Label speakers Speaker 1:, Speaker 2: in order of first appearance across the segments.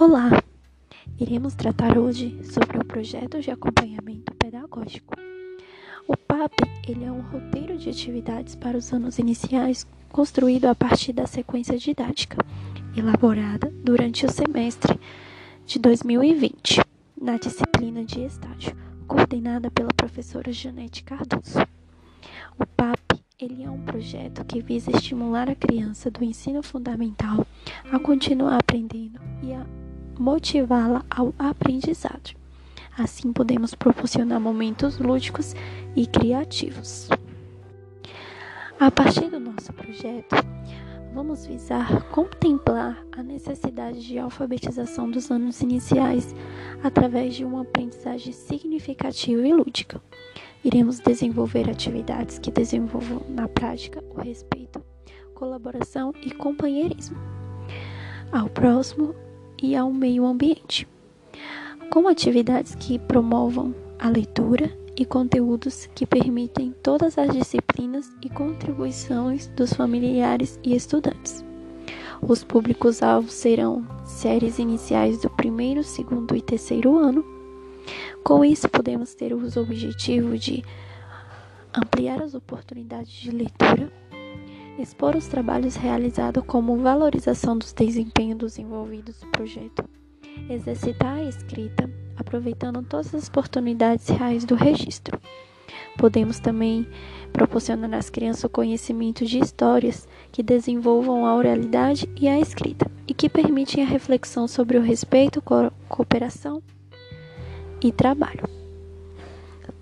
Speaker 1: Olá! Iremos tratar hoje sobre o projeto de acompanhamento pedagógico. O PAP ele é um roteiro de atividades para os anos iniciais construído a partir da sequência didática, elaborada durante o semestre de 2020, na disciplina de estágio, coordenada pela professora Janete Cardoso. O PAP ele é um projeto que visa estimular a criança do ensino fundamental a continuar aprendendo e a motivá-la ao aprendizado. Assim, podemos proporcionar momentos lúdicos e criativos. A partir do nosso projeto, vamos visar contemplar a necessidade de alfabetização dos anos iniciais através de uma aprendizagem significativa e lúdica. Iremos desenvolver atividades que desenvolvam na prática o respeito, colaboração e companheirismo ao próximo e ao meio ambiente, com atividades que promovam a leitura e conteúdos que permitem todas as disciplinas e contribuições dos familiares e estudantes. Os públicos-alvos serão séries iniciais do primeiro, segundo e terceiro ano. Com isso, podemos ter o objetivo de ampliar as oportunidades de leitura expor os trabalhos realizados como valorização dos desempenhos dos envolvidos no projeto, exercitar a escrita, aproveitando todas as oportunidades reais do registro. Podemos também proporcionar às crianças o conhecimento de histórias que desenvolvam a oralidade e a escrita e que permitem a reflexão sobre o respeito, cooperação e trabalho.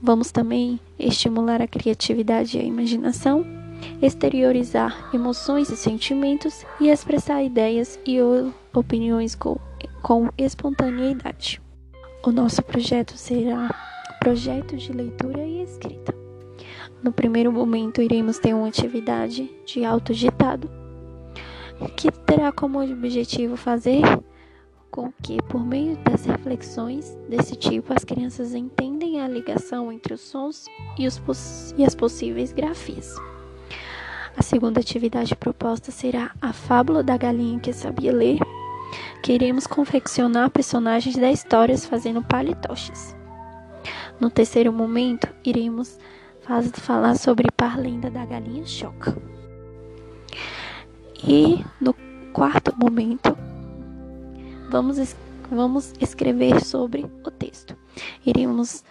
Speaker 1: Vamos também estimular a criatividade e a imaginação exteriorizar emoções e sentimentos e expressar ideias e opiniões com, com espontaneidade. O nosso projeto será projeto de leitura e escrita. No primeiro momento, iremos ter uma atividade de autoditado, que terá como objetivo fazer com que, por meio das reflexões desse tipo, as crianças entendem a ligação entre os sons e, os e as possíveis grafias. A segunda atividade proposta será a fábula da galinha que sabia ler. Queremos confeccionar personagens da história fazendo palitoches. No terceiro momento, iremos falar sobre Parlenda da Galinha Choca. E no quarto momento, vamos, vamos escrever sobre o texto. Iremos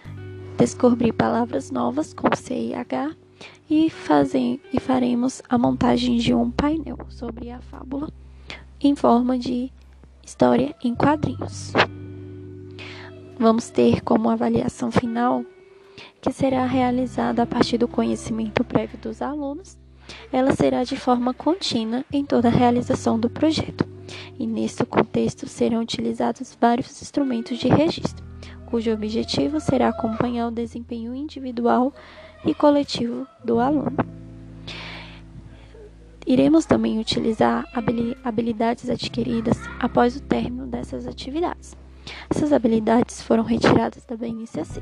Speaker 1: descobrir palavras novas com C e fazem, e faremos a montagem de um painel sobre a fábula em forma de história em quadrinhos. Vamos ter como avaliação final que será realizada a partir do conhecimento prévio dos alunos. Ela será de forma contínua em toda a realização do projeto, e neste contexto serão utilizados vários instrumentos de registro, cujo objetivo será acompanhar o desempenho individual e coletivo do aluno. Iremos também utilizar habilidades adquiridas após o término dessas atividades. Essas habilidades foram retiradas da BNCC,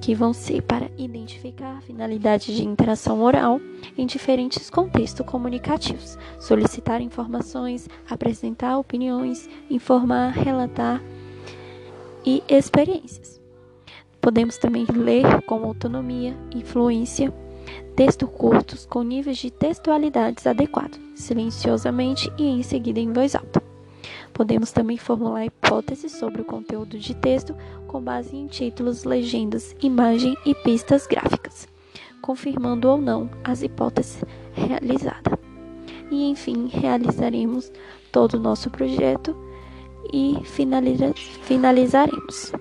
Speaker 1: que vão ser para identificar finalidades de interação oral em diferentes contextos comunicativos, solicitar informações, apresentar opiniões, informar, relatar e experiências. Podemos também ler com autonomia, influência, textos curtos com níveis de textualidades adequados, silenciosamente e em seguida em voz alta. Podemos também formular hipóteses sobre o conteúdo de texto com base em títulos, legendas, imagem e pistas gráficas, confirmando ou não as hipóteses realizadas. E enfim, realizaremos todo o nosso projeto e finalizaremos.